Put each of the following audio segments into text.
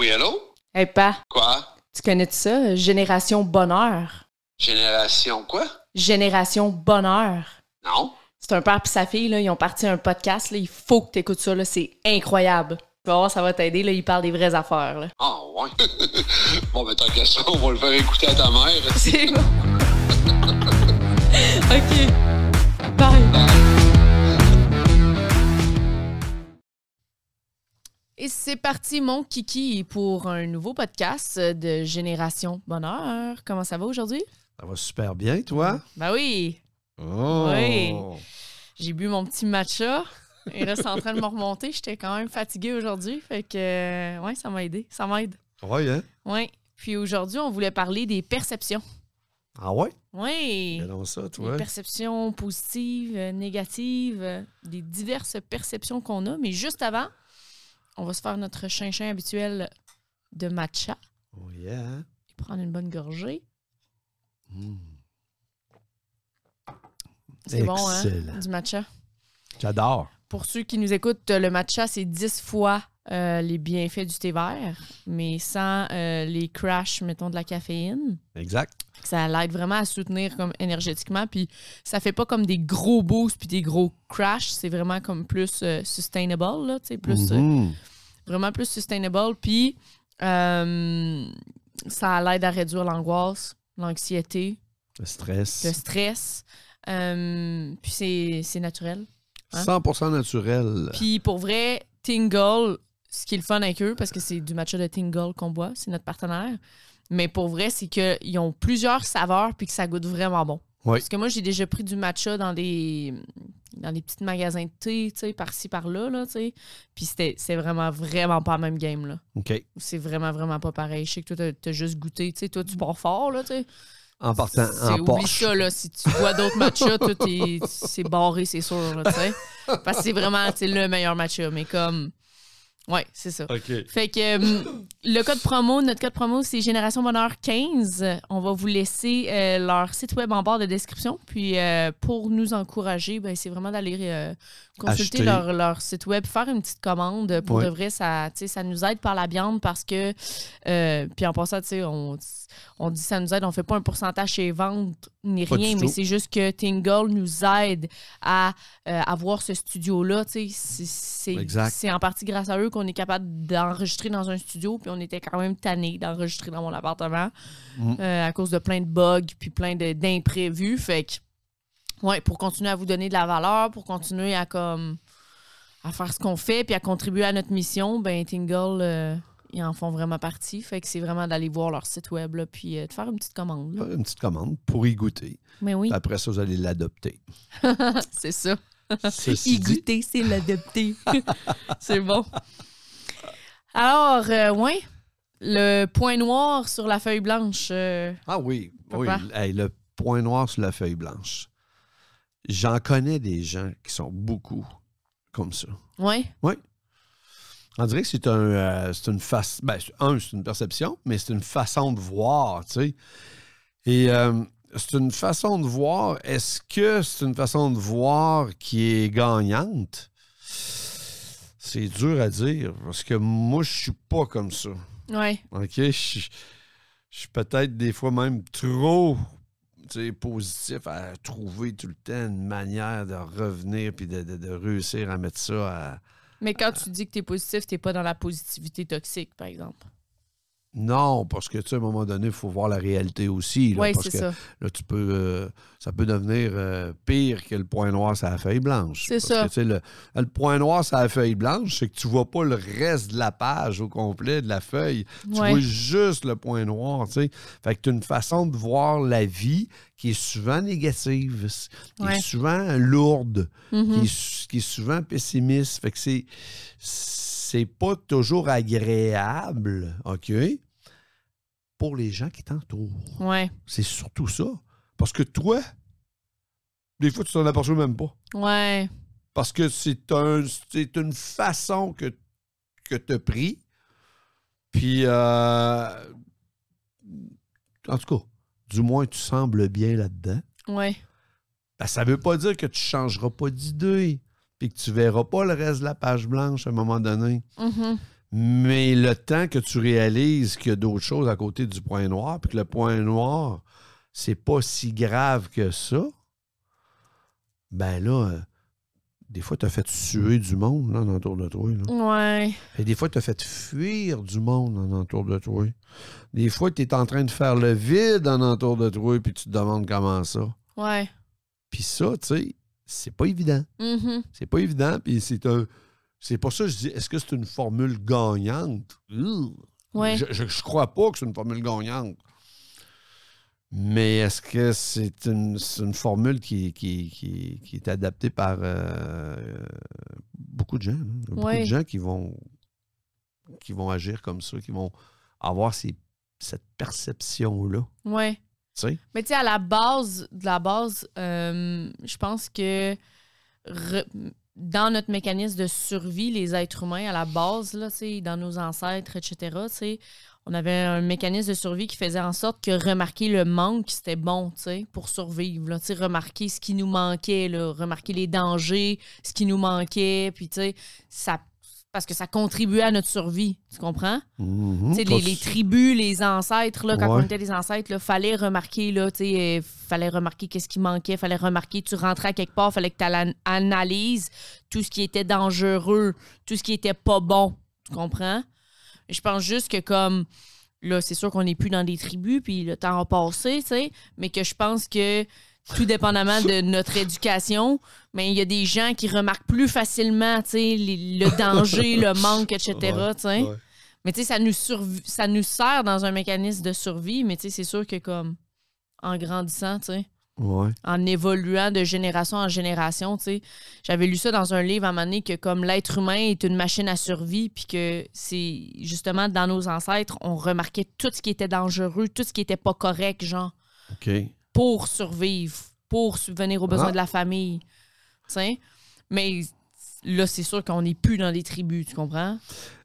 Oui, allô? Hey, pa, Quoi? tu connais ça? Génération Bonheur. Génération quoi? Génération Bonheur. Non? C'est un père et sa fille, là, ils ont parti un podcast. Là, il faut que tu écoutes ça. là, C'est incroyable. Tu vas voir, ça va t'aider. Là, ils parlent des vraies affaires. Là. Ah, ouais. bon, ben, tant qu'à ça, on va le faire écouter à ta mère. C'est bon. OK. Et c'est parti, mon kiki, pour un nouveau podcast de Génération Bonheur. Comment ça va aujourd'hui? Ça va super bien, toi? Ben oui, Oh! Oui. j'ai bu mon petit matcha. Et là, c'est en train de me remonter. J'étais quand même fatiguée aujourd'hui. Fait que, euh, ouais, ça m'a aidé. Ça m'aide. Ouais, hein? Ouais. Puis aujourd'hui, on voulait parler des perceptions. Ah ouais? Oui. Ça, Des toi? perceptions positives, euh, négatives, euh, des diverses perceptions qu'on a. Mais juste avant, on va se faire notre chinchin habituel de matcha Oh yeah. et prendre une bonne gorgée. Mm. C'est bon, hein? Du matcha. J'adore. Pour ceux qui nous écoutent, le matcha, c'est 10 fois euh, les bienfaits du thé vert, mais sans euh, les crashs, mettons, de la caféine. Exact. Ça l'aide vraiment à soutenir comme énergétiquement, puis ça fait pas comme des gros boosts puis des gros crashs, c'est vraiment comme plus euh, sustainable, là, tu sais, plus, Mhm. Vraiment plus sustainable, puis euh, ça l'aide à réduire l'angoisse, l'anxiété, Le stress. le stress, euh, puis c'est naturel. hein? 100% naturel. Puis pour vrai, Tingle, ce qui est le fun avec eux, parce que c'est du matcha de Tingle qu'on boit, c'est notre partenaire. Mais pour vrai, c'est qu'ils ont plusieurs saveurs puis que ça goûte vraiment bon. Oui. Parce que moi, j'ai déjà pris du matcha dans des dans des petits magasins de thé, tu sais, par-ci, par-là, là, tu sais. Puis c'était c'est vraiment, vraiment pas le même game, là. OK. C'est vraiment, vraiment pas pareil. Je sais que toi, t'as- juste goûté, tu sais. Toi, tu pars fort, là, tu sais. En partant C'est- en Oublie ça, là. Si tu bois d'autres matchas, tout est- c'est barré, c'est sûr, tu sais. Parce que c'est vraiment tu le meilleur matcha. Mais comme. Ouais, c'est ça. OK. Fait que euh, le code promo, notre code promo, c'est Génération Bonheur 15. On va vous laisser euh, leur site web en barre de description. Puis euh, pour nous encourager, ben, c'est vraiment d'aller euh, consulter leur, leur site web, faire une petite commande. Pour Ouais. de vrai, ça, tu sais, ça nous aide par la viande parce que. euh, puis en passant, tu sais, on, on dit ça nous aide, on fait pas un pourcentage chez ventes ni Pas rien, mais c'est juste que Tingle nous aide à euh, avoir ce studio-là. C'est- en partie grâce à eux qu'on est capable d'enregistrer dans un studio, puis on était quand même tanné d'enregistrer dans mon appartement Mm. euh, à cause de plein de bugs puis plein de- d'imprévus. Fait que, ouais, pour continuer à vous donner de la valeur, pour continuer à comme à faire ce qu'on fait puis à contribuer à notre mission, ben Tingle, euh, ils en font vraiment partie. Fait que c'est vraiment d'aller voir leur site web là, puis euh, de faire une petite commande. là. Une petite commande pour y goûter. Mais oui, Puis Après ça, vous allez l'adopter. c'est ça. Ceci Y goûter, c'est l'adopter. c'est bon. Alors, euh, ouais, le point noir sur la feuille blanche. euh, Ah oui, oui. Hey, le point noir sur la feuille blanche. J'en connais des gens qui sont beaucoup comme ça. ouais, On dirait que c'est un, euh, c'est une face. Ben, un, c'est une perception, mais c'est une façon de voir, tu sais. Et euh, c'est une façon de voir. Est-ce que c'est une façon de voir qui est gagnante? C'est dur à dire parce que moi, je suis pas comme ça. ouais. OK? Je je suis peut-être des fois même trop positif à trouver tout le temps une manière de revenir puis de, de- de réussir à mettre ça à. Mais quand tu dis que t'es positif, t'es pas dans la positivité toxique, par exemple. Non, parce que, tu sais, à un moment donné, il faut voir la réalité aussi. là, Oui, parce c'est que ça. là, tu peux. euh, ça peut devenir euh, pire que le point noir sur la feuille blanche. C'est ça. que, tu sais, le, le point noir sur la feuille blanche, c'est que tu vois pas le reste de la page au complet de la feuille. Tu Ouais. vois juste le point noir, tu sais. Fait que tu as une façon de voir la vie qui est souvent négative, qui Ouais. est souvent lourde, Mhm. qui, est, qui est souvent pessimiste. Fait que c'est c'est pas toujours agréable, OK? Pour les gens qui t'entourent. Ouais, C'est surtout ça. Parce que toi, des fois, tu t'en aperçois même pas. ouais, Parce que c'est un, c'est une façon que, que tu as pris. Puis, euh, en tout cas, du moins, tu sembles bien là-dedans. ouais. Ben, ça veut pas dire que tu changeras pas d'idée. Puis que tu verras pas le reste de la page blanche à un moment donné. Mhm. Mais le temps que tu réalises qu'il y a d'autres choses à côté du point noir, puis que le point noir, c'est pas si grave que ça, ben là, euh, des fois, tu as fait suer du monde là, autour de toi. là. Ouais. Et des fois, tu as fait fuir du monde en entour de toi. Des fois, tu es en train de faire le vide en entour de toi, puis tu te demandes comment ça. Ouais. Puis ça, tu sais, c'est pas évident. Mhm. C'est pas évident, puis c'est un. C'est pour ça que je dis, est-ce que c'est une formule gagnante? Ouais. Je, je, je crois pas que c'est une formule gagnante. Mais est-ce que c'est une, une formule qui, qui, qui- qui est adaptée par euh, beaucoup de gens? hein? Beaucoup Ouais. de gens qui vont, qui vont agir comme ça, qui vont avoir ces- cette perception-là. Ouais. Mais tu sais, à la base, de la base, euh, je pense que dans notre mécanisme de survie, les êtres humains, à la base, là, dans nos ancêtres, etc., on avait un mécanisme de survie qui faisait en sorte que remarquer le manque, c'était bon, pour survivre. Là, remarquer ce qui nous manquait, remarquer les dangers, ce qui nous manquait, puis ça, parce que ça contribuait à notre survie, tu comprends? Tu sais, les, les tribus, les ancêtres, là, quand Ouais. on était des ancêtres, il fallait remarquer, là, euh, fallait remarquer qu'est-ce qui manquait, fallait remarquer, tu rentrais à quelque part, fallait que tu analyses tout ce qui était dangereux, tout ce qui était pas bon, tu comprends? Je pense juste que comme, là, c'est sûr qu'on n'est plus dans des tribus, puis le temps a passé, tu sais, mais que je pense que tout dépendamment de notre éducation, mais il y a des gens qui remarquent plus facilement, les- le danger, le manque, etc., Ouais, ouais. Mais tu sais, ça nous ça nous sert dans un mécanisme de survie, mais tu sais, c'est sûr que comme en grandissant, Ouais. en évoluant de génération en génération, j'avais lu ça dans un livre à un moment donné que comme l'être humain est une machine à survie, puis que c'est justement dans nos ancêtres, on remarquait tout ce qui était dangereux, tout ce qui était pas correct, genre, OK. Pour survivre, pour subvenir aux besoins Ah. de la famille. Mais là, c'est sûr qu'on n'est plus dans des tribus, tu comprends?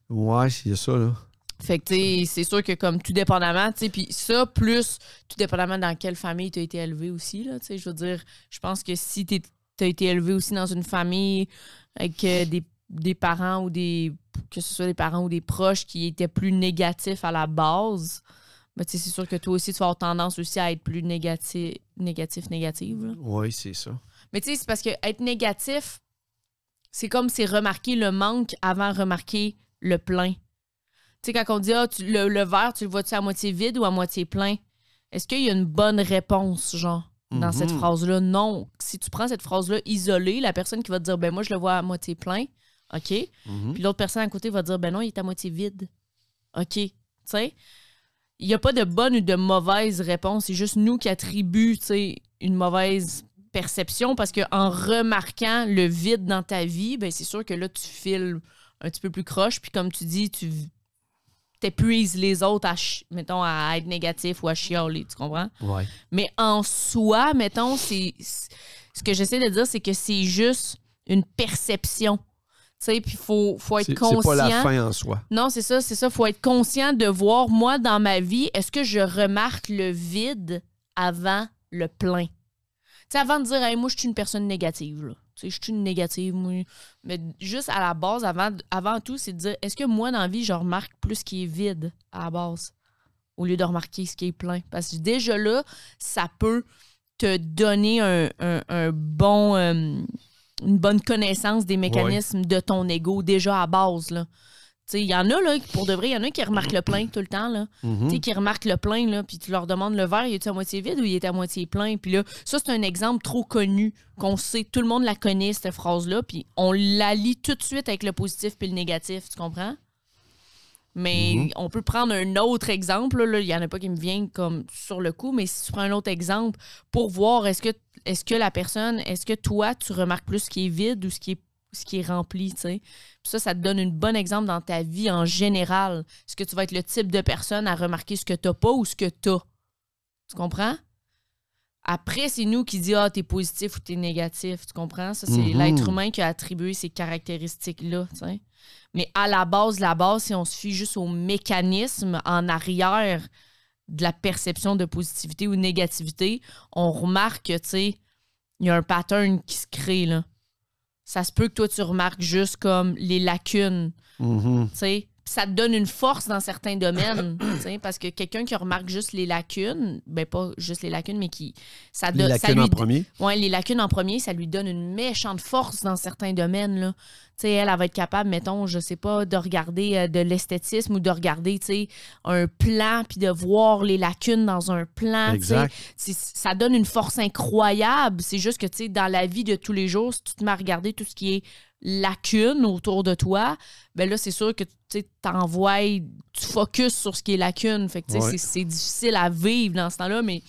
Ouais, c'est ça, là. Fait que, c'est sûr que comme tout dépendamment, tu sais, puis ça, plus tout dépendamment dans quelle famille tu as été élevé aussi, là, tu sais, je veux dire, je pense que si tu as été élevé aussi dans une famille avec euh, des, des parents ou des, que ce soit des parents ou des proches qui étaient plus négatifs à la base, ben, tu sais, c'est sûr que toi aussi, tu vas avoir tendance aussi à être plus négatif, négatif, négative, là. Oui, c'est ça. Mais tu sais, c'est parce que être négatif, c'est comme c'est remarquer le manque avant remarquer le plein. Tu sais, quand on dit ah, tu- le, le verre, tu le vois-tu à moitié vide ou à moitié plein? Est-ce qu'il y a une bonne réponse, genre, dans cette Mhm. phrase-là? Non. Si tu prends cette phrase-là isolée, la personne qui va te dire ben moi, je le vois à moitié plein, OK? Mhm. Puis l'autre personne à côté va dire ben non, il est à moitié vide. OK? Tu sais? Il n'y a pas de bonne ou de mauvaise réponse. C'est juste nous qui attribuons une mauvaise perception parce qu'en remarquant le vide dans ta vie, ben c'est sûr que là, tu files un petit peu plus croche. Puis comme tu dis, tu t'épuises les autres à, mettons, à être négatif ou à chialer. Tu comprends? Ouais. Mais en soi, mettons, c'est- ce que j'essaie de dire, c'est que c'est juste une perception. Tu sais, puis il faut, faut être conscient. c'est pas la fin en soi. Non, c'est ça, c'est ça. Faut être conscient de voir, moi, dans ma vie, est-ce que je remarque le vide avant le plein? Tu sais, avant de dire, hey, moi, je suis une personne négative, là. Tu sais, je suis une négative, moi. Mais juste à la base, avant, avant tout, c'est de dire, est-ce que moi, dans la vie, je remarque plus ce qui est vide à la base, au lieu de remarquer ce qui est plein? Parce que déjà là, ça peut te donner un, un- un bon, euh, une bonne connaissance des mécanismes de ton ego déjà à base, là. Il y en a, là, pour de vrai, il y en a qui remarquent le plein tout le temps, là. Tu sais, qui remarquent le plein, là, puis tu leur demandes le verre, il est à moitié vide ou il est à moitié plein? Puis là, ça, c'est un exemple trop connu, qu'on sait, tout le monde la connaît, cette phrase-là, puis on la lit tout de suite avec le positif puis le négatif, tu comprends? Mais Mhm. on peut prendre un autre exemple, là, il y en a pas qui me vient comme sur le coup, mais si tu prends un autre exemple pour voir est-ce que, est-ce que la personne, est-ce que toi, tu remarques plus ce qui est vide ou ce qui est, ce qui est rempli, tu sais? Ça, ça te donne un bon exemple dans ta vie en général. Est-ce que tu vas être le type de personne à remarquer ce que tu pas ou ce que tu as? Tu comprends? Après, c'est nous qui dit ah, t'es positif ou t'es négatif. Tu comprends? Ça, c'est Mhm. l'être humain qui a attribué ces caractéristiques-là. Mais à la base, la base, si on se fie juste au mécanisme en arrière de la perception de positivité ou de négativité, on remarque que, tu sais, il y a un pattern qui se crée, là. Ça se peut que toi, tu remarques juste comme les lacunes Mhm. tu sais, ça te donne une force dans certains domaines. parce que quelqu'un qui remarque juste les lacunes, ben pas juste les lacunes, mais qui. Ça Les donne, ça lacunes lui en premier. Ouais, les lacunes en premier, ça lui donne une méchante force dans certains domaines. Là. Tu sais, elle, elle va être capable, mettons, je sais pas, de regarder euh, de l'esthétisme ou de regarder, tu sais, un plan puis de voir les lacunes dans un plan. Exact. Ça donne une force incroyable. C'est juste que, tu sais, dans la vie de tous les jours, si tu te mets à regarder tout ce qui est lacunes autour de toi, ben là, c'est sûr que tu t'envoies, tu focuses sur ce qui est lacunes. Fait que, Ouais. c'est- difficile à vivre dans ce temps-là, mais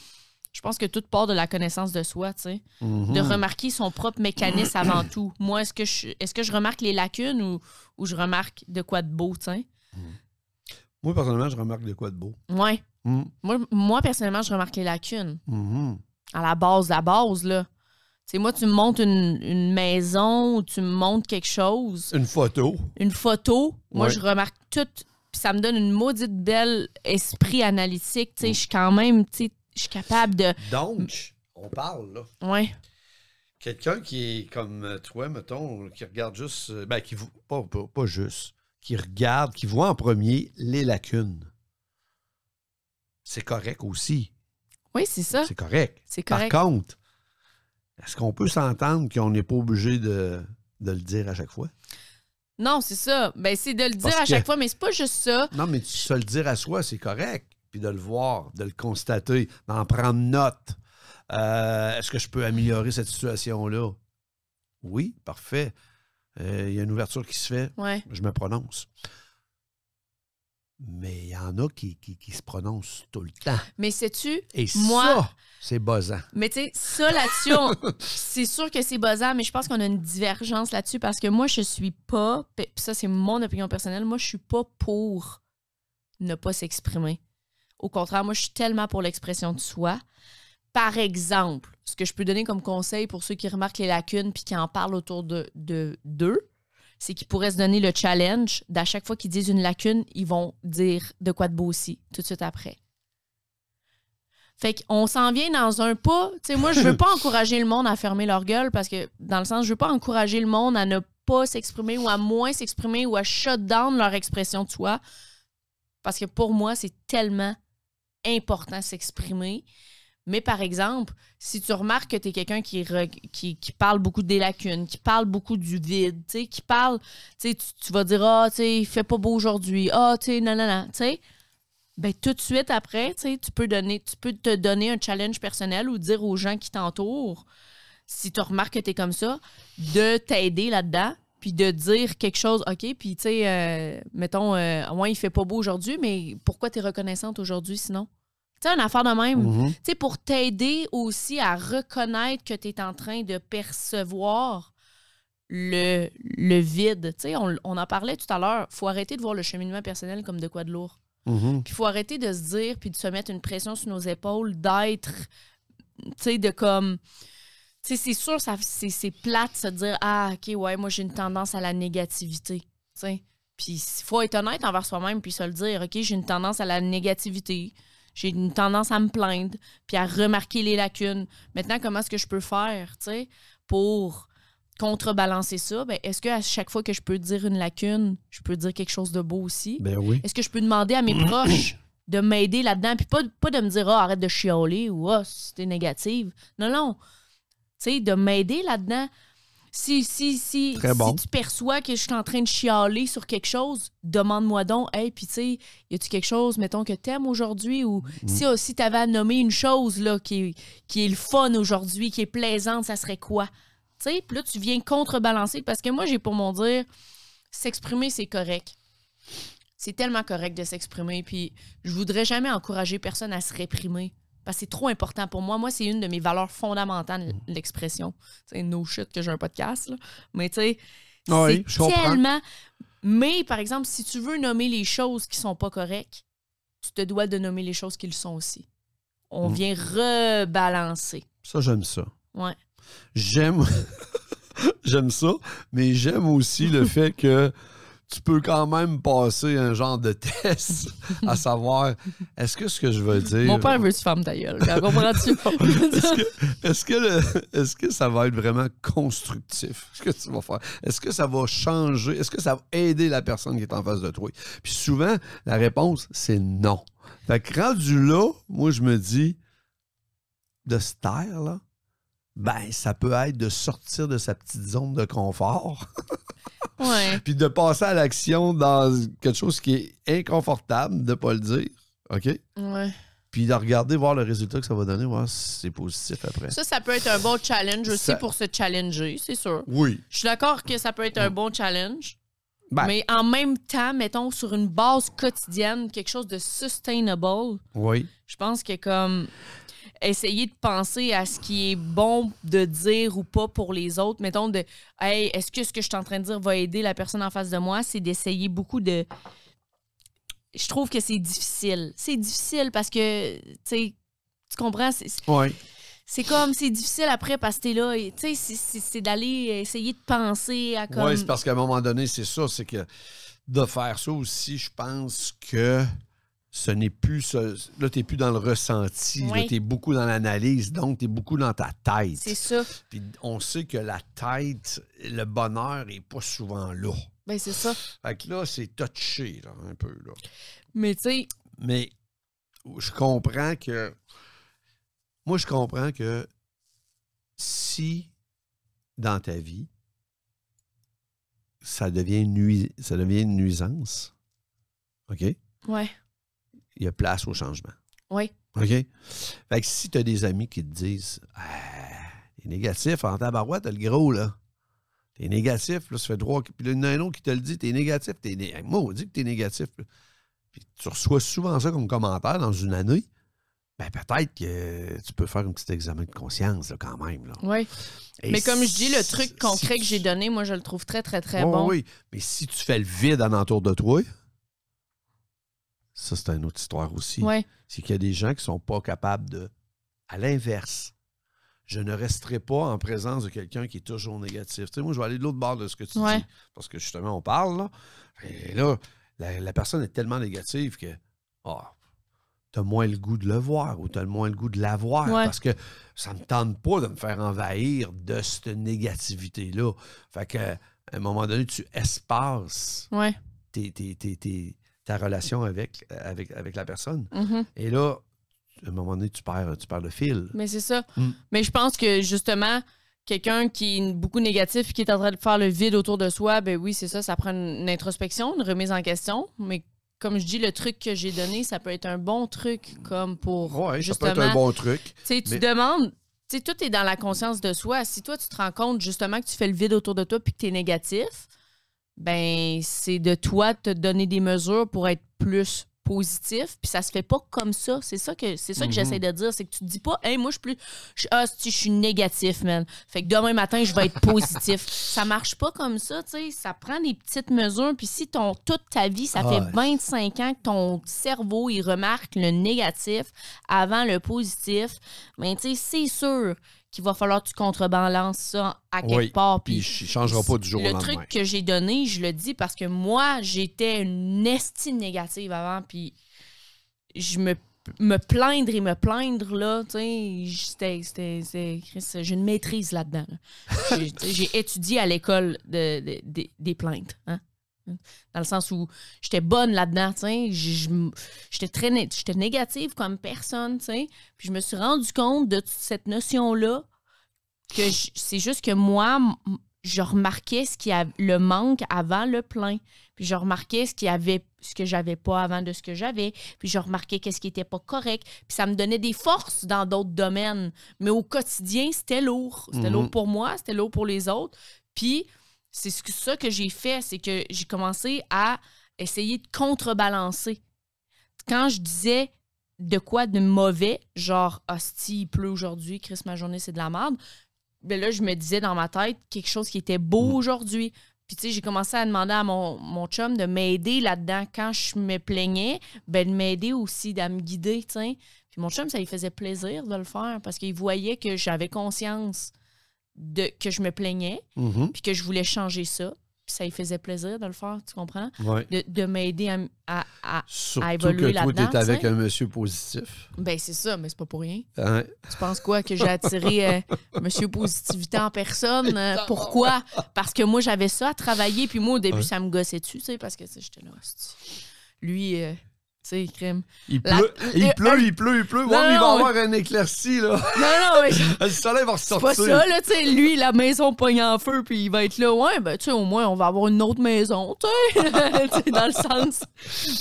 je pense que tout part de la connaissance de soi, tu sais Mhm. de remarquer son propre mécanisme avant tout. Moi, est-ce que je, est-ce que je remarque les lacunes ou, ou je remarque de quoi de beau, tu sais? Moi, personnellement, je remarque de quoi de beau. Ouais. Mhm. Moi, moi, personnellement, je remarque les lacunes. Mhm. À la base, la base, là. Tu sais, moi, tu me montres une, une maison ou tu me montres quelque chose, Une photo. une photo, moi, Ouais. je remarque tout, puis ça me donne une maudite belle esprit analytique. Tu sais, je suis quand même, tu sais, je suis capable de. Donc, on parle, là. Ouais. Quelqu'un qui est comme toi, mettons, qui regarde juste. euh, Ben, qui pas, pas, pas juste. Qui regarde, qui voit en premier les lacunes. C'est correct aussi. Oui, c'est ça. C'est correct. C'est Par correct. contre, est-ce qu'on peut s'entendre qu'on n'est pas obligé de, de le dire à chaque fois? Non, c'est ça. Ben, c'est de le dire Parce à que- chaque fois, mais c'est pas juste ça. Non, mais se le dire à soi, c'est correct. Puis de le voir, de le constater, d'en prendre note. Euh, Est-ce que je peux améliorer cette situation-là? Oui, parfait. Euh, Il y a une ouverture qui se fait, Ouais. je me prononce. Mais il y en a qui, qui- qui se prononcent tout le temps. Mais sais-tu, Et Moi- ça, c'est buzzant. Mais tu sais, ça là-dessus, c'est sûr que c'est buzzant, mais je pense qu'on a une divergence là-dessus parce que moi, je suis pas, puis ça c'est mon opinion personnelle, moi, je suis pas pour ne pas s'exprimer. Au contraire, moi, je suis tellement pour l'expression de soi. Par exemple, ce que je peux donner comme conseil pour ceux qui remarquent les lacunes puis qui en parlent autour de de- d'eux, c'est qu'ils pourraient se donner le challenge d'à chaque fois qu'ils disent une lacune, ils vont dire de quoi de beau aussi, tout de suite après. Fait qu'on s'en vient dans un pas. Tu sais, moi, je veux pas encourager le monde à fermer leur gueule parce que, dans le sens, je veux pas encourager le monde à ne pas s'exprimer ou à moins s'exprimer ou à shut down leur expression de soi. Parce que pour moi, c'est tellement important s'exprimer. Mais par exemple, si tu remarques que tu es quelqu'un qui, parle beaucoup des lacunes, qui parle beaucoup du vide, qui parle, tu tu, vas dire, ah, tu sais, il fait pas beau aujourd'hui, ah, tu sais, non, non, non, tu sais, ben tout de suite après, tu peux donner, tu peux te donner un challenge personnel ou dire aux gens qui t'entourent, si tu remarques que tu es comme ça, de t'aider là-dedans, puis de dire quelque chose, OK, puis tu sais, euh, mettons, euh, ouais, il fait pas beau aujourd'hui, mais pourquoi tu es reconnaissante aujourd'hui sinon? Tu sais, une affaire de même. Mhm. Tu sais, pour t'aider aussi à reconnaître que tu es en train de percevoir le, le vide. Tu sais, on, on en parlait tout à l'heure. faut arrêter de voir le cheminement personnel comme de quoi de lourd. Mhm. Puis il faut arrêter de se dire, puis de se mettre une pression sur nos épaules, d'être, tu sais, de comme... Tu sais, c'est sûr, ça, c'est, plate de se dire, ah, OK, ouais, moi, j'ai une tendance à la négativité, tu sais. Puis il faut être honnête envers soi-même, puis se le dire, OK, j'ai une tendance à la négativité, j'ai une tendance à me plaindre, puis à remarquer les lacunes. Maintenant, comment est-ce que je peux faire, tu sais, pour contrebalancer ça? Ben, est-ce que à chaque fois que je peux dire une lacune, je peux dire quelque chose de beau aussi? Ben oui. Est-ce que je peux demander à mes proches de m'aider là-dedans? Puis pas, pas de me dire, ah, arrête de chialer ou ah, c'était négative. Non, non. Tu sais, de m'aider là-dedans. Si, si, si, Très si bon. tu perçois que je suis en train de chialer sur quelque chose, demande-moi donc, hey, puis tu sais, y a-tu quelque chose, mettons, que t'aimes aujourd'hui? Ou si, si t'avais à nommer une chose, là, qui, est- qui est le fun aujourd'hui, qui est plaisante, ça serait quoi? Tu sais, puis là, tu viens contrebalancer parce que moi, j'ai pour mon dire, s'exprimer, c'est correct. C'est tellement correct de s'exprimer. Puis je voudrais jamais encourager personne à se réprimer. Parce que c'est trop important pour moi. Moi, c'est une de mes valeurs fondamentales, l'expression. C'est no shit que j'ai un podcast, là. Mais tu sais, Oui, je c'est comprends. tellement. Mais par exemple, si tu veux nommer les choses qui sont pas correctes, tu te dois de nommer les choses qui le sont aussi. On Mm. vient rebalancer. Ça, j'aime ça. Ouais. J'aime. j'aime ça, mais j'aime aussi le fait que tu peux quand même passer un genre de test à savoir est-ce que ce que je veux dire? Mon père veut se ferme ta gueule. Comprends-tu? Est-ce que, est-ce que, est-ce que ça va être vraiment constructif? Ce que tu vas faire? Est-ce que ça va changer? Est-ce que ça va aider la personne qui est en face de toi? Puis souvent, la réponse, c'est non. Fait que rendu là, moi, je me dis, de ce là, ben, ça peut être de sortir de sa petite zone de confort, ouais. puis de passer à l'action dans quelque chose qui est inconfortable, de pas le dire, OK? Ouais. Puis de regarder, voir le résultat que ça va donner, voir si c'est positif après. Ça, ça peut être un bon challenge aussi Ça- pour se challenger, c'est sûr. Oui. Je suis d'accord que ça peut être un bon challenge. Ben. Mais en même temps, mettons, sur une base quotidienne, quelque chose de sustainable, Oui. je pense que comme essayer de penser à ce qui est bon de dire ou pas pour les autres, mettons de hey, est-ce que ce que je suis en train de dire va aider la personne en face de moi, c'est d'essayer beaucoup de je trouve que c'est difficile. C'est difficile parce que tu sais tu comprends, c'est Oui. c'est comme c'est difficile après parce que t'es là tu sais c'est d'aller essayer de penser à comme Oui, c'est parce qu'à un moment donné, c'est ça, c'est que de faire ça aussi, je pense que ce n'est plus ça. Là, tu n'es plus dans le ressenti, Oui. tu es beaucoup dans l'analyse, donc tu es beaucoup dans ta tête. c'est ça. Puis on sait que la tête, le bonheur n'est pas souvent là. Ben c'est ça. Fait que là, c'est touché, là, un peu. Là. Mais tu sais Mais je comprends que. Moi, je comprends que si dans ta vie, ça devient, nui- ça devient une nuisance, OK? ouais, Il y a place au changement. ouais. OK? Fait que si tu as des amis qui te disent Ah, T'es négatif en tabarouette, t'as le gros, là. T'es négatif, là, ça fait trois. Puis là, il y en a un autre qui te le dit, t'es négatif. T'es né... Moi, on dit que t'es négatif. là. Puis tu reçois souvent ça comme commentaire dans une année. Ben, peut-être que tu peux faire un petit examen de conscience, là, quand même. Là. Et Mais comme je dis, le truc concret si que j'ai donné, moi, je le trouve très, très, très Ouais, bon. Oui, mais si tu fais le vide alentour de toi, ça, c'est une autre histoire aussi. Ouais. c'est qu'il y a des gens qui sont pas capables de. À l'inverse, je ne resterai pas en présence de quelqu'un qui est toujours négatif. Tu sais, moi, je vais aller de l'autre bord de ce que tu Ouais. dis. Parce que justement, on parle, là. Et là, la, la personne est tellement négative que tu as moins le goût de le voir ou tu as moins le goût de la voir. Ouais. Parce que ça ne me tente pas de me faire envahir de cette négativité-là. Fait que, à un moment donné, tu espaces Ouais. tes- tes- tes- tes- ta relation avec, avec, avec la personne. Mhm. Et là, à un moment donné, tu perds, tu perds le fil. Mais c'est ça. Mm. Mais je pense que justement, quelqu'un qui est beaucoup négatif et qui est en train de faire le vide autour de soi, ben oui, c'est ça, ça prend une, introspection, une remise en question. Mais comme je dis, le truc que j'ai donné, ça peut être un bon truc comme pour Ouais, ça justement. peut être un bon truc. Tu sais, tu mais- demandes, tu sais, tout est dans la conscience de soi. Si toi, tu te rends compte justement que tu fais le vide autour de toi puis que tu es négatif, ben c'est de toi de te donner des mesures pour être plus positif, puis ça se fait pas comme ça. C'est ça que c'est ça que Mhm. j'essaie de dire, c'est que tu te dis pas "Hey, moi je suis plus je, ah, si, je suis négatif, man." Fait que demain matin, je vais être positif. ça marche pas comme ça, tu sais, ça prend des petites mesures, puis si ton toute ta vie, ça Ah fait ouais. 25 ans que ton cerveau il remarque le négatif avant le positif, ben tu sais, c'est sûr qu'il va falloir que tu contrebalances ça à quelque Oui, part. Puis Puis il ne changera pas du jour le au lendemain. truc que j'ai donné, je le dis parce que moi, j'étais une estime négative avant, puis je me, me plaindre et me plaindre, là, tu sais, j'ai une maîtrise là-dedans. là. J'ai- étudié à l'école de, de- de- des plaintes, hein? Dans le sens où j'étais bonne là-dedans, J'étais très né- j'étais négative comme personne, tu sais. Puis je me suis rendu compte de toute cette notion-là que c'est juste que moi, je remarquais ce qui a le manque avant le plein. Puis je remarquais ce qu'il y avait ce que j'avais pas avant de ce que j'avais. Puis je remarquais qu'est-ce qui était pas correct. Puis ça me donnait des forces dans d'autres domaines. Mais au quotidien, c'était lourd. C'était Mhm. lourd pour moi, c'était lourd pour les autres. Puis c'est ce que- ça que j'ai fait, c'est que j'ai commencé à essayer de contrebalancer. Quand je disais de quoi de mauvais, genre hostie, il pleut aujourd'hui, Chris, ma journée c'est de la merde. Ben là, je me disais dans ma tête quelque chose qui était beau Mhm. aujourd'hui. Puis, tu sais, j'ai commencé à demander à mon, mon chum de m'aider là-dedans. Quand je me plaignais, ben, de m'aider aussi, à me guider, tu sais. Puis, mon chum, ça lui faisait plaisir de le faire parce qu'il voyait que j'avais conscience de que je me plaignais Mhm. puis que je voulais changer ça. puis ça lui faisait plaisir de le faire, tu comprends? Ouais. De, de m'aider à, à- à- Surtout évoluer que toi, là-dedans, t'es avec un monsieur positif. Ben, c'est ça, mais c'est pas pour rien. Hein? Tu penses quoi? Que j'ai attiré euh, Monsieur Positivité en personne? Euh, pourquoi? Parce que moi, j'avais ça à travailler. Puis moi, au début, ça me gossait dessus, tu sais, parce que tu sais, j'étais là. Lui, euh, sais, crème. Il La- pleut, il le- pleut, il pleut, il pleut. Ouais, Non, mais il va avoir un éclairci, là. Non, non, mais c'est Le soleil va pas ressortir. ça, là, tu sais. Lui, la maison pogne en feu, puis il va être là. Ouais, ben, tu sais, au moins, on va avoir une autre maison, tu sais. Dans le sens.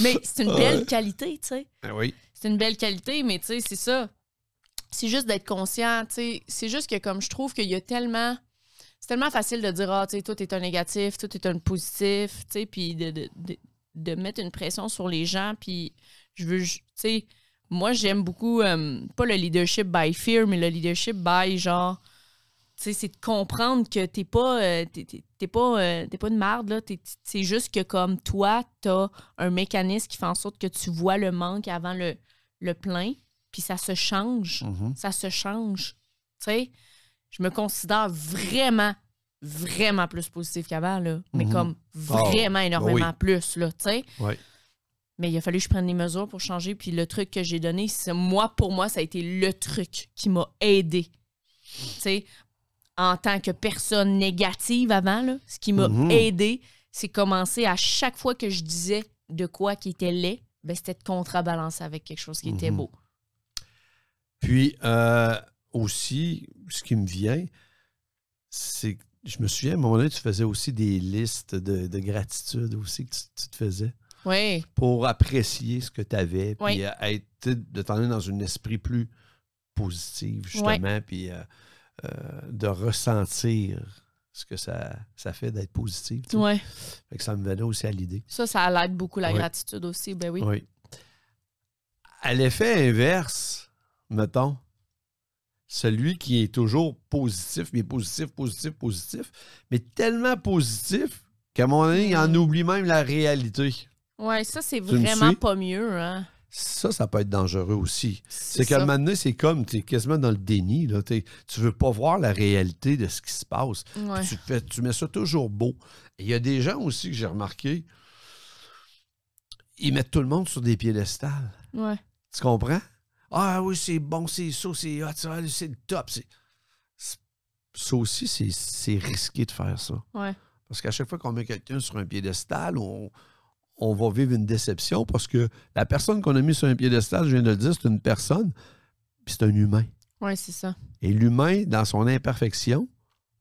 Mais c'est une belle qualité, tu sais. Ben oui. c'est une belle qualité, mais tu sais, c'est ça. C'est juste d'être conscient, tu sais. C'est juste que comme je trouve qu'il y a tellement... C'est tellement facile de dire, ah, tu sais, tout est un négatif, tout est un positif, tu sais, puis de, de, de, de mettre une pression sur les gens, puis je veux, tu sais, moi, j'aime beaucoup, euh, pas le leadership by fear, mais le leadership by, genre, tu sais, c'est de comprendre que t'es pas, euh, t'es, pas, euh, t'es pas une marde, là. T'es- c'est juste que comme toi, t'as un mécanisme qui fait en sorte que tu vois le manque avant le, le plein, puis ça se change. Mhm. Ça se change. Tu sais, je me considère vraiment, vraiment plus positif qu'avant, là. Mais Mhm. comme vraiment énormément plus, là, tu sais. Mais il a fallu que je prenne des mesures pour changer. Puis le truc que j'ai donné, c'est moi, pour moi, ça a été le truc qui m'a aidé. Tu sais, en tant que personne négative avant, là, ce qui m'a Mhm. aidé, c'est commencer à chaque fois que je disais de quoi qui était laid, ben, c'était de contrebalancer avec quelque chose qui était Mhm. beau. Puis euh, aussi, ce qui me vient, c'est que je me souviens, à un moment donné, tu faisais aussi des listes de, de gratitude aussi que tu, tu te faisais Oui, pour apprécier ce que tu avais, puis Oui. euh, être de t'en aller dans un esprit plus positif, justement, puis euh, euh, de ressentir ce que ça, ça fait d'être positif. tu sais. ouais. Fait que ça me venait aussi à l'idée. Ça, ça l'aide beaucoup la gratitude aussi. Ben oui. Oui. À l'effet inverse, mettons, celui qui est toujours positif, mais positif, positif, positif, mais tellement positif qu'à moment donné, il en Mm. oublie même la réalité. Ouais, ça, c'est vraiment pas mieux, hein. Ça, ça peut être dangereux aussi. C'est qu'à un moment donné, c'est comme, tu es quasiment dans le déni. Là, tu veux pas voir la réalité de ce qui se passe. Ouais. Tu, fais, tu mets ça toujours beau. Il y a des gens aussi que j'ai remarqué, ils mettent tout le monde sur des piédestals. Ouais. Tu comprends? Ah oui, c'est bon, c'est ça, c'est hot, c'est le top. Ça aussi, c'est- c'est risqué de faire ça. Ouais. Parce qu'à chaque fois qu'on met quelqu'un sur un piédestal, on, on va vivre une déception parce que la personne qu'on a mis sur un piédestal, je viens de le dire, c'est une personne, puis c'est un humain. Ouais, c'est ça. Et l'humain, dans son imperfection,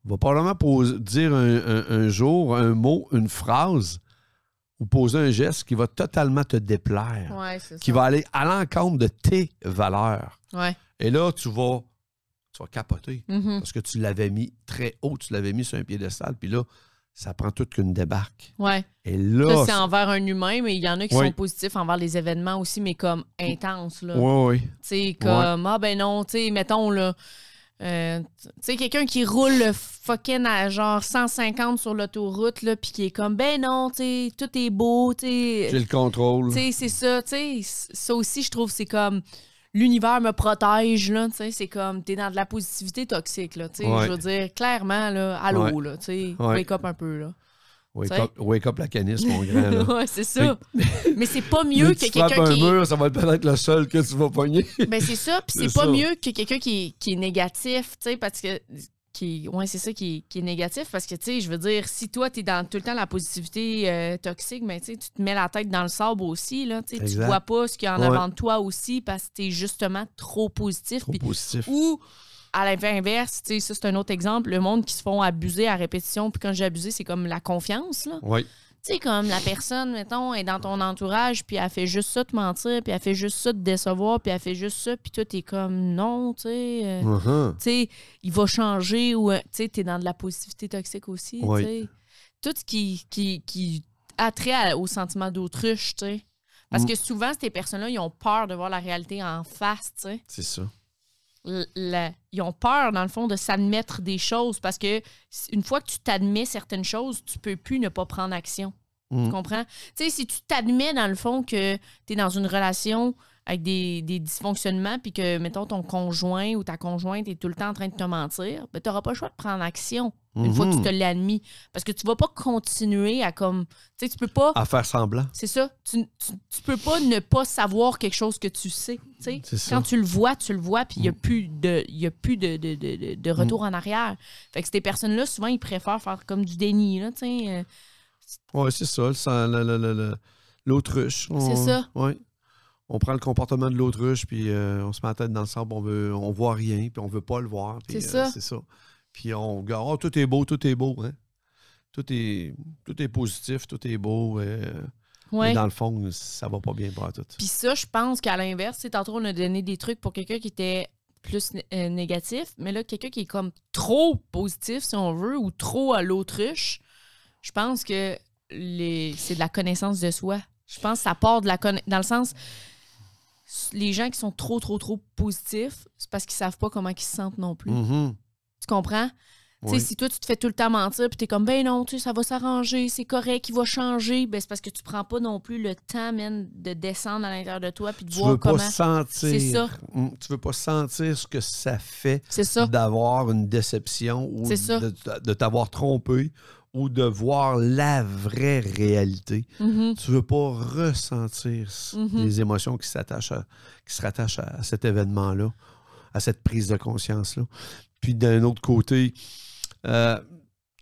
va probablement poser- dire un, un- un jour un mot, une phrase, ou poser un geste qui va totalement te déplaire, Ouais, c'est ça. qui va aller à l'encontre de tes valeurs. Ouais. Et là, tu vas, tu vas capoter Mhm. parce que tu l'avais mis très haut, tu l'avais mis sur un piédestal, puis là, ça prend toute qu'une débarque. Ouais. Et Ça, là, c'est envers un humain, mais il y en a qui Oui. sont positifs envers les événements aussi, mais comme intenses, là. oui, oui. Tu sais, comme, ah ben non, tu sais, mettons, là, euh, tu sais, quelqu'un qui roule le fucking à genre 150 sur l'autoroute, là, puis qui est comme, ben non, tu sais, tout est beau, tu sais. J'ai le contrôle. Tu sais, c'est ça, tu sais. Ça aussi, je trouve, c'est comme l'univers me protège, là, tu sais. C'est comme, t'es dans de la positivité toxique, là, tu sais. Ouais. Je veux dire, clairement, là, allô, Ouais. là, tu sais. Ouais. Wake up un peu, là. Wake tu up, wake up la canisse, mon grand. Ouais, c'est ça. Mais c'est pas mieux que tu frappes quelqu'un un qui. mur, ça va être peut-être le seul que tu vas pogner. Ben, c'est ça. Puis c'est pas ça. mieux que quelqu'un qui, qui est négatif, tu sais, parce que. Qui, ouais, c'est ça qui, qui est négatif parce que, tu sais, je veux dire, si toi, t'es dans tout le temps la positivité euh, toxique, mais tu sais, tu te mets la tête dans le sable aussi, là, tu tu vois pas ce qu'il y a en Ouais. avant de toi aussi parce que t'es justement trop positif. Trop positif. ou, à l'inverse, tu sais, ça, c'est un autre exemple, le monde qui se font abuser à répétition, puis quand j'ai abusé, c'est comme la confiance, là. Oui. Tu sais, comme la personne, mettons, est dans ton entourage, puis elle fait juste ça te mentir, puis elle fait juste ça te décevoir, puis elle fait juste ça, puis toi, t'es comme non, tu sais. euh, Uh-huh. Tu sais, il va changer ou, euh, tu sais, t'es dans de la positivité toxique aussi, Oui. tu sais. Tout ce qui, qui, qui a trait au sentiment d'autruche, tu sais. Parce que souvent, ces personnes-là, ils ont peur de voir la réalité en face, tu sais C'est ça. La- ils ont peur, dans le fond, de s'admettre des choses parce que une fois que tu t'admets certaines choses, tu peux plus ne pas prendre action. Mm. Tu comprends? Tu sais, si tu t'admets, dans le fond, que tu es dans une relation avec des, des dysfonctionnements, puis que, mettons, ton conjoint ou ta conjointe est tout le temps en train de te mentir, ben, tu n'auras pas le choix de prendre action. Une fois que tu Mhm. te l'as admis. Parce que tu vas pas continuer à comme. Tu sais, tu peux pas. À faire semblant. C'est ça. Tu, tu, tu peux pas ne pas savoir quelque chose que tu sais. sais. C'est ça. Quand tu le vois, tu le vois, puis il n'y a Mm. plus de, y a plus de, de, de, de- retour en arrière. Fait que ces personnes-là, souvent, ils préfèrent faire comme du déni. Là, tu sais. euh, Oui, c'est ça. le- le- le- L'autruche. C'est ça. ouais. On prend le comportement de l'autruche, puis euh, on se met la tête dans le sable, on veut, on voit rien, puis on veut pas le voir. C'est euh, ça. c'est ça. Puis on regarde, oh, tout est beau, tout est beau. Hein? Tout, est, tout est positif, tout est beau. euh, ouais. Mais dans le fond, ça va pas bien pour tout. Puis ça, je pense qu'à l'inverse, tantôt, on a donné des trucs pour quelqu'un qui était plus né- euh, négatif, mais là, quelqu'un qui est comme trop positif, si on veut, ou trop à l'autruche, je pense que les... c'est de la connaissance de soi. Je pense que ça part de la connaissance. Dans le sens, les gens qui sont trop, trop, trop positifs, c'est parce qu'ils savent pas comment ils se sentent non plus. Mhm. Tu comprends? Oui. si toi, tu te fais tout le temps mentir, puis t'es comme, ben non, tu sais, ça va s'arranger, c'est correct, il va changer, ben c'est parce que tu prends pas non plus le temps, man, de descendre à l'intérieur de toi, puis de Tu voir veux pas comment. sentir. C'est ça. Mm, Tu veux pas sentir ce que ça fait d'avoir une déception ou de, de t'avoir trompé ou de voir la vraie réalité. Mhm. Tu veux pas ressentir Mhm. les émotions qui s'attachent qui se rattachent à, cet événement-là, à cette prise de conscience-là. Puis d'un autre côté, euh,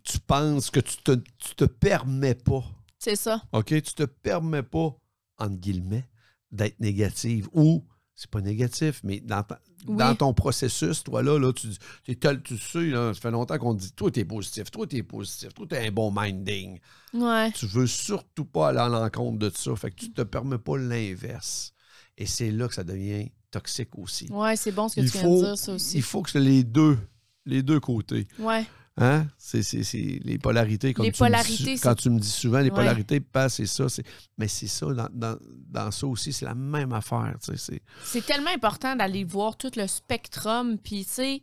tu penses que tu te, tu te permets pas, C'est ça. OK? Tu te permets pas, entre guillemets, d'être négative ou c'est pas négatif, mais dans, ta- Oui. dans ton processus, toi là, là tu, tu, sais, là, ça fait longtemps qu'on te dit toi, t'es positif, toi, t'es positif, toi, t'es un bon minding. Ouais. Tu veux surtout pas aller à l'encontre de ça. Fait que tu te permets pas l'inverse. Et c'est là que ça devient toxique aussi. Ouais, c'est bon ce que il, tu viens de dire, ça aussi. il faut que les deux, les deux côtés. Ouais. Hein? C'est, c'est- c'est les polarités. Comme Les tu me dis polarités, quand tu me dis souvent, les Ouais. polarités, pas c'est ça. c'est- Mais c'est ça, dans, dans- dans ça aussi, c'est la même affaire. C'est, C'est tellement important d'aller voir tout le spectrum. Puis, tu sais,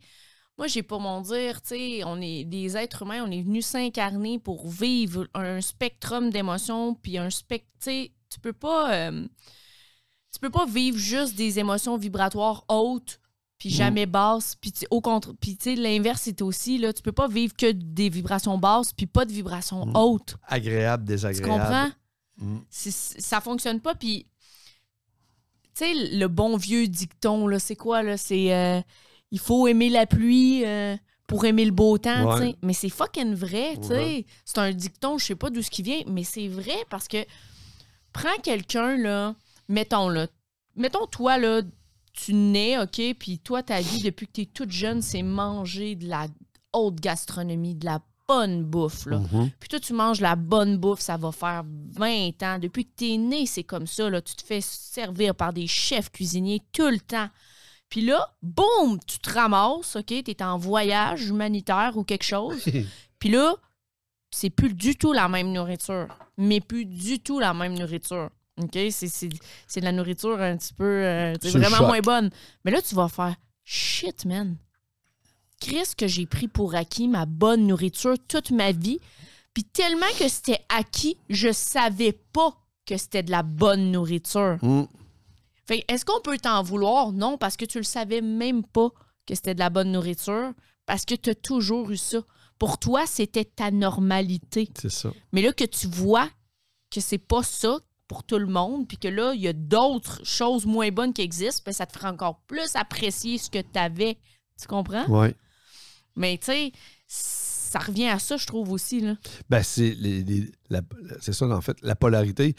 moi, j'ai pas mon dire, tu sais, on est des êtres humains, on est venus s'incarner pour vivre un spectrum d'émotions. Puis, un spectre, tu sais, tu peux pas. euh, tu peux pas vivre juste des émotions vibratoires hautes puis Mm. jamais basses puis tu- au contre puis tu sais l'inverse c'est aussi là tu peux pas vivre que des vibrations basses puis pas de vibrations Mm. hautes agréable, tu désagréable. comprends? Mm. c'est- c'est- ça fonctionne pas. Puis, tu sais, le bon vieux dicton, là, c'est quoi, là? C'est euh, il faut aimer la pluie euh, pour aimer le beau temps, tu sais. Mais c'est fucking vrai, tu sais. Ouais. C'est un dicton, je sais pas d'où ce qui vient, mais c'est vrai parce que prends quelqu'un, là, mettons, là, mettons, toi, là, tu nais, OK, puis toi, ta vie, depuis que tu es toute jeune, c'est manger de la haute gastronomie, de la bonne bouffe, là. Mhm. Puis toi, tu manges la bonne bouffe, ça va faire 20 ans. Depuis que t'es né, c'est comme ça. Là. Tu te fais servir par des chefs cuisiniers tout le temps. Puis là, boum, tu te ramasses, OK? T'es en voyage humanitaire ou quelque chose. Puis là, c'est plus du tout la même nourriture. Mais plus du tout la même nourriture. OK? C'est, de la nourriture un petit peu... euh, vraiment moins bonne. Mais là, tu vas faire... Shit, man. Chris, que j'ai pris pour acquis ma bonne nourriture toute ma vie? Puis tellement que c'était acquis, je savais pas que c'était de la bonne nourriture. Mm. Fait que, est-ce qu'on peut t'en vouloir? Non, parce que tu le savais même pas que c'était de la bonne nourriture. Parce que tu as toujours eu ça. Pour toi, c'était ta normalité. C'est ça. Mais là que tu vois que c'est pas ça pour tout le monde, puis que là, il y a d'autres choses moins bonnes qui existent, ben, ça te fera encore plus apprécier ce que tu avais. Tu comprends? Ouais. Mais tu sais, ça revient à ça, je trouve aussi. Là. Ben, c'est, les- les- la- c'est ça, en fait, la polarité.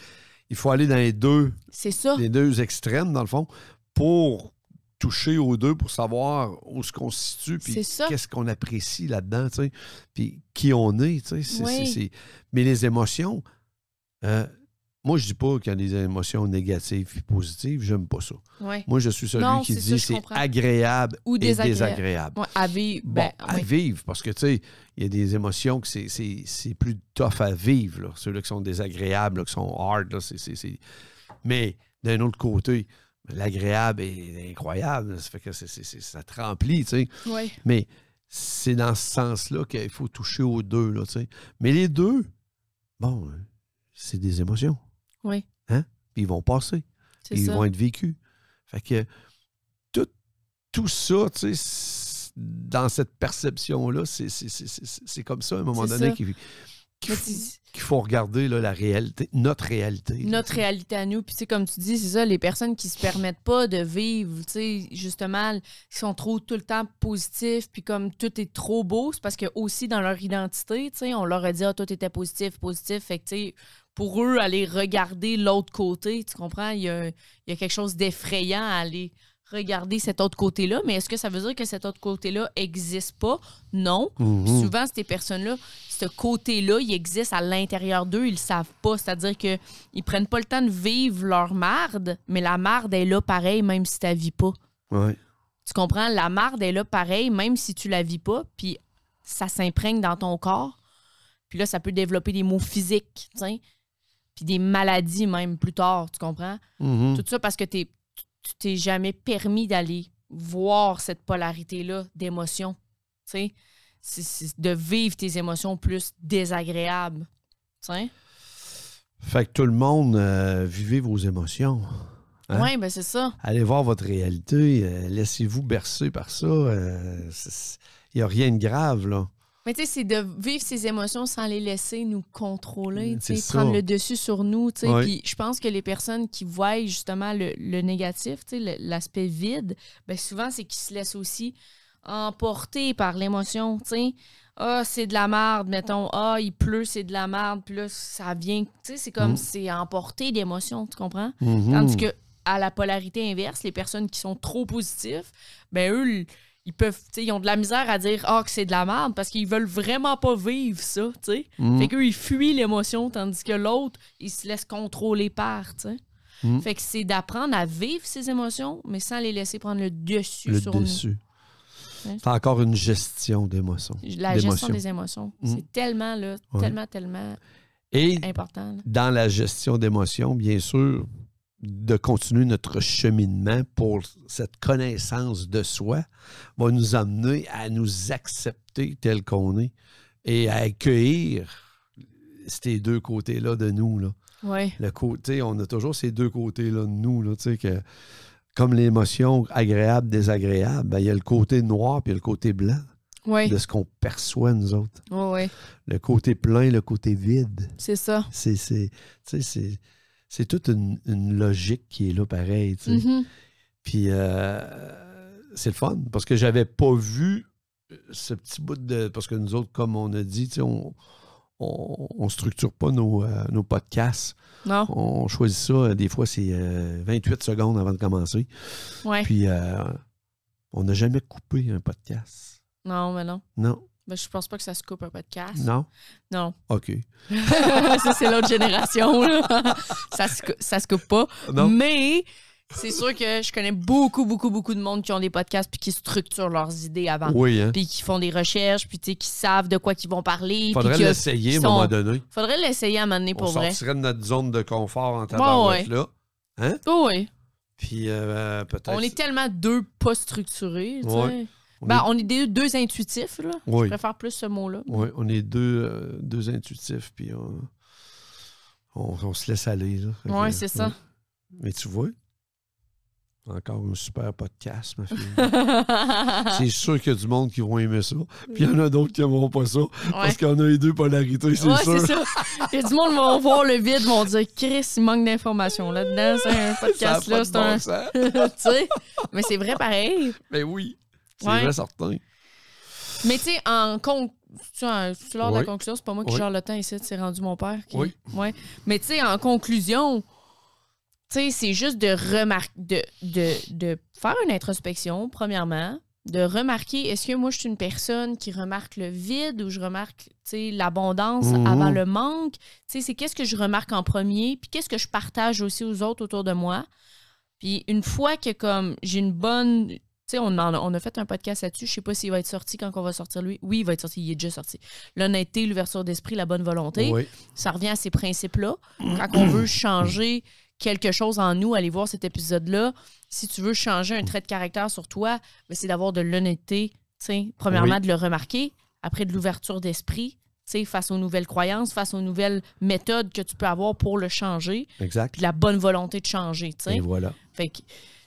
Il faut aller dans les deux, C'est ça. les deux extrêmes, dans le fond, pour toucher aux deux, pour savoir où se constitue, puis qu'est-ce qu'on apprécie là-dedans, puis qui on est, tu sais. c'est- Oui. c'est- c'est- Mais les émotions, euh, moi, je dis pas qu'il y a des émotions négatives et positives, j'aime pas ça. Ouais. Moi, je suis celui Non, qui dit je c'est agréable Ou et désagréable. désagréable. Ouais, à vivre. Bon, ben, à vivre, parce que, tu sais, il y a des émotions que c'est- plus tough à vivre, là. Ceux-là qui sont désagréables, là, qui sont hard, là, Mais d'un autre côté, l'agréable est incroyable. Ça fait que ça te remplit, tu sais. Mais c'est dans ce sens-là qu'il faut toucher aux deux, là, tu sais. Mais les deux, bon, c'est des émotions. Oui, Puis ils vont passer ils ça. vont être vécus. Fait que tout, tout ça, tu sais, dans cette perception-là, c'est- comme ça à un moment donné. Qu'il faut, regarder là, la réalité, notre réalité. là, notre réalité à nous. Puis, tu sais, comme tu dis, c'est ça, les personnes qui se permettent pas de vivre, tu sais, justement, qui sont trop tout le temps positifs, puis comme tout est trop beau, c'est parce que aussi dans leur identité, tu sais, on leur a dit, ah, toi, t'étais positif, positif. Fait que, tu sais, pour eux, aller regarder l'autre côté, tu comprends? Il y a, il y a quelque chose d'effrayant à aller regarder cet autre côté-là. Mais est-ce que ça veut dire que cet autre côté-là existe pas? Non. Mhm. Souvent, ces personnes-là, ce côté-là, il existe à l'intérieur d'eux, ils le savent pas. C'est-à-dire que ils prennent pas le temps de vivre leur marde, mais la marde est là pareil, même si tu la vis pas. Ouais. Tu comprends? La marde est là pareil, même si tu la vis pas, puis ça s'imprègne dans ton corps. Puis là, ça peut développer des maux physiques, tu sais. Puis des maladies même plus tard, tu comprends? Mhm. Tout ça parce que t'es- tu t'es jamais permis d'aller voir cette polarité-là d'émotions. Tu sais, de vivre tes émotions plus désagréables. Tu sais? Fait que tout le monde, euh, vivez vos émotions. Hein? Ouais, ben c'est ça. Allez voir votre réalité. euh, Laissez-vous bercer par ça. Il n'y a rien de grave, là. Mais tu sais, c'est de vivre ses émotions sans les laisser nous contrôler, tu sais, ça. prendre le dessus sur nous. tu sais. Ouais. Puis je pense que les personnes qui voient justement le, le négatif, tu sais, l'aspect vide, ben souvent, c'est qu'ils se laissent aussi emporter par l'émotion. tu sais. Ah, c'est de la merde, mettons. Ah, il pleut, c'est de la merde. Puis là, ça vient. Tu sais, c'est comme Mm. c'est emporté d'émotions, tu comprends? Mhm. Tandis que à la polarité inverse, les personnes qui sont trop positifs, ben eux, ils peuvent, ils ont de la misère à dire ah que c'est de la merde parce qu'ils veulent vraiment pas vivre ça, tu sais. Mhm. Fait qu'eux ils fuient l'émotion tandis que l'autre il se laisse contrôler par, tu sais. Mhm. Fait que c'est d'apprendre à vivre ses émotions mais sans les laisser prendre le dessus le sur dessus. Ouais. C'est encore une gestion d'émotions. nous. La gestion des émotions, Mhm. c'est tellement là, Ouais. tellement tellement Et important. là. dans la gestion d'émotions, bien sûr, de continuer notre cheminement pour cette connaissance de soi va nous amener à nous accepter tel qu'on est et à accueillir ces deux côtés-là de nous. Là. Ouais. Le côté, on a toujours ces deux côtés-là de nous, là, que comme l'émotion agréable, désagréable, ben, il y a le côté noir puis le côté blanc Ouais. de ce qu'on perçoit, nous autres. Ouais. Le côté plein, le côté vide. C'est ça. C'est, c'est, toute une, une logique qui est là pareil. Mhm. Puis euh, c'est le fun parce que j'avais pas vu ce petit bout de. Parce que nous autres, comme on a dit, on, on, on structure pas nos, euh, nos podcasts. Non. On choisit ça, euh, des fois, c'est euh, 28 secondes avant de commencer. Ouais. Puis euh, on n'a jamais coupé un podcast. Non, mais non. Non. Ben, je pense pas que ça se coupe un podcast. Non? Non. OK. ça, c'est l'autre génération. là. ça, se, ça se coupe pas. Non? Mais c'est sûr que je connais beaucoup, beaucoup, beaucoup de monde qui ont des podcasts puis qui structurent leurs idées avant. Oui, hein? Puis qui font des recherches, puis qui savent de quoi qu'ils vont parler. Faudrait l'essayer à un moment donné. Faudrait l'essayer à un moment donné On pour vrai. sortirait de notre zone de confort en tabarouette, là. Oh, oui. Puis euh, peut-être. On est tellement deux pas structurés. tu sais. Ouais. On Ben, est- on est deux intuitifs. Là. Oui. Je préfère plus ce mot-là. Oui, on est deux, euh, deux intuitifs, puis on, on, on se laisse aller. Ouais, c'est ça. ouais. Mais tu vois, encore un super podcast, ma fille. c'est sûr qu'il y a du monde qui vont aimer ça. Puis il y en a d'autres qui n'aimeront pas ça. Parce qu'on a les deux polarités, c'est Ouais, sûr. c'est ça. Il y a du monde qui vont voir le vide, vont dire Chris, il manque d'informations là-dedans. C'est un Ça a podcast pas là, de c'est bon un. tu sais. Mais c'est vrai pareil. Mais oui, c'est Ouais. vrai certain. Mais tu sais, en tu de la conclusion, c'est pas moi qui gère le temps ici, c'est rendu mon père. Qui... Oui. Ouais. Mais tu sais, en conclusion, tu sais, c'est juste de remarquer, de, de, de faire une introspection, premièrement, de remarquer est-ce que moi je suis une personne qui remarque le vide ou je remarque tu sais, l'abondance Mhm. avant le manque? Tu sais, c'est qu'est-ce que je remarque en premier, puis qu'est-ce que je partage aussi aux autres autour de moi? Puis une fois que comme j'ai une bonne sais, on, en a- on a fait un podcast là-dessus. Je sais pas s'il va être sorti quand on va sortir lui. Oui, il va être sorti. Il est déjà sorti. L'honnêteté, l'ouverture d'esprit, la bonne volonté. Oui. Ça revient à ces principes-là. Quand on veut changer quelque chose en nous, aller voir cet épisode-là. Si tu veux changer un trait de caractère sur toi, ben, c'est d'avoir de l'honnêteté. Premièrement, Oui. de le remarquer. Après, de l'ouverture d'esprit. face aux nouvelles croyances, face aux nouvelles méthodes que tu peux avoir pour le changer, Exact. puis la bonne volonté de changer. tu sais. Et voilà. Fait que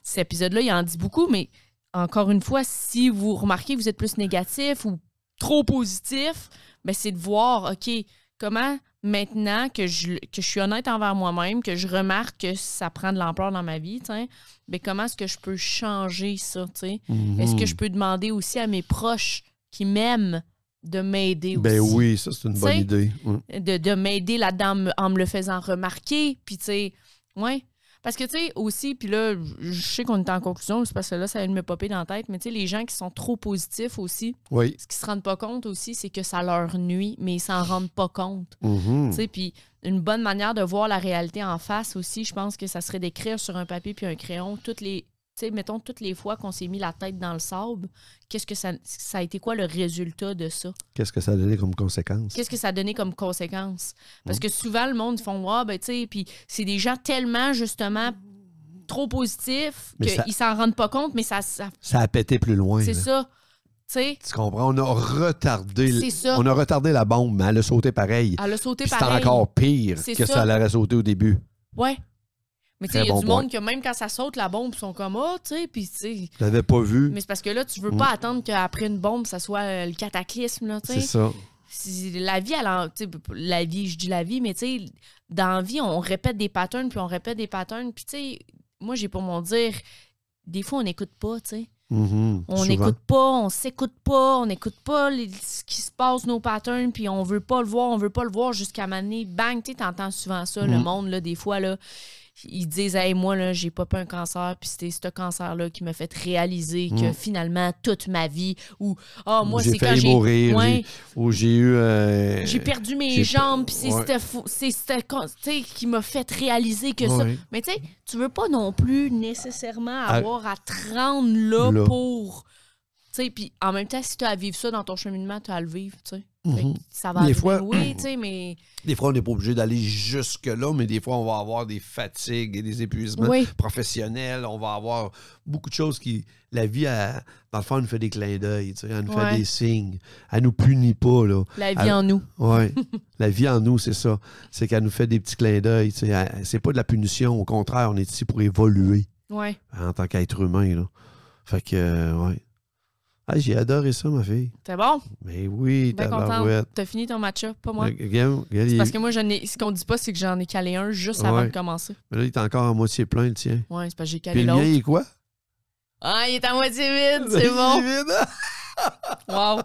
cet épisode-là, il en dit beaucoup, mais encore une fois, si vous remarquez que vous êtes plus négatif ou trop positif, ben c'est de voir, OK, comment maintenant que je, que je suis honnête envers moi-même, que je remarque que ça prend de l'ampleur dans ma vie, ben comment est-ce que je peux changer ça? Mhm. Est-ce que je peux demander aussi à mes proches qui m'aiment de m'aider aussi? Ben oui, ça, c'est une bonne idée. De, de m'aider là-dedans en me le faisant remarquer. Puis, tu sais, ouais. Parce que, tu sais, aussi, puis là, je sais qu'on est en conclusion, c'est parce que là, ça vient de me popper dans la tête, mais tu sais, les gens qui sont trop positifs aussi, Oui. ce qu'ils se rendent pas compte aussi, c'est que ça leur nuit, mais ils s'en rendent pas compte. Mhm. Tu sais, puis une bonne manière de voir la réalité en face aussi, je pense que ça serait d'écrire sur un papier puis un crayon toutes les. Tu sais, mettons, toutes les fois qu'on s'est mis la tête dans le sable, qu'est-ce que ça, ça a été quoi le résultat de ça? Qu'est-ce que ça a donné comme conséquence? Qu'est-ce que ça a donné comme conséquence? Parce que souvent, le monde font Ah, ben, tu sais, puis c'est des gens tellement, justement, trop positifs qu'ils s'en rendent pas compte, mais ça. ça- Ça a pété plus loin. c'est ça. Tu sais, Tu comprends? On a retardé. ça. On a retardé la bombe, mais elle a sauté pareil. elle a sauté pareil. encore pire que ça. ça l'aurait sauté au début. Ouais. Mais tu sais, il y a bon du point. monde que même quand ça saute, la bombe, ils sont comme Ah, tu sais, puis tu sais. Pas vu. Mais c'est parce que là, tu veux Mm. pas attendre qu'après une bombe, ça soit euh, le cataclysme, là, tu C'est sais. ça. Si- La vie, elle la vie, je dis la vie, mais tu sais, dans la vie, on répète des patterns, puis on répète des patterns. Puis tu sais, moi, j'ai pour mon dire, des fois, on n'écoute pas, tu sais. Mhm. On n'écoute pas, on s'écoute pas, on n'écoute pas les- ce qui se passe, nos patterns, puis on veut pas le voir, on veut pas le voir jusqu'à m'amener. Bang, tu sais, t'entends souvent ça, le Mm. monde, là, des fois, là, ils disent, hey, moi, là, j'ai pas un cancer, puis c'était ce cancer-là qui m'a fait réaliser que Mm. finalement, toute ma vie, ou, ah, moi, c'est quand j'ai. mourir. Ouais, j'ai- Ou j'ai eu. euh, j'ai perdu mes jambes, puis c'est ouais. sais, qui m'a fait réaliser que ça. Mais tu sais, tu veux pas non plus nécessairement À- avoir à te rendre là, Là. pour. Tu sais, puis en même temps, si tu as à vivre ça dans ton cheminement, tu as à le vivre, tu sais. Mhm. Ça va Des fois- oui, tu sais, mais. Des fois, on n'est pas obligé d'aller jusque-là, mais des fois, on va avoir des fatigues et des épuisements Oui. professionnels. On va avoir beaucoup de choses qui. La vie, elle- dans le fond, elle nous fait des clins d'œil. tu sais, Elle nous Ouais. fait des signes. Elle nous punit pas. Là. La vie Elle- en nous. Ouais. la vie en nous, c'est ça. C'est qu'elle nous fait des petits clins d'œil. tu sais. Elle- C'est pas de la punition. Au contraire, on est ici pour évoluer Ouais. en tant qu'être humain. Là. Fait que, euh, ouais. Ah, j'ai adoré ça, ma fille. C'est bon? Mais oui, Bien contente. T'as fini ton match-up, pas moi? Regarde, regarde, il C'est est- parce que moi, ai... ce qu'on dit pas, c'est que j'en ai calé un juste avant de commencer. Mais là, il est encore à moitié plein, le tien. Ouais, c'est parce que j'ai calé le mien, l'autre. il est quoi? Ah, il est à moitié vide, c'est bon. vide. Wow.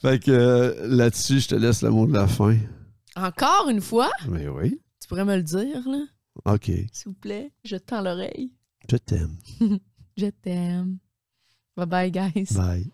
Fait que euh, là-dessus, je te laisse le mot de la fin. Encore une fois, Mais oui. tu pourrais me le dire, là, OK. s'il vous plaît. Je te tends l'oreille. Je t'aime. Je t'aime. Bye bye, guys. Bye.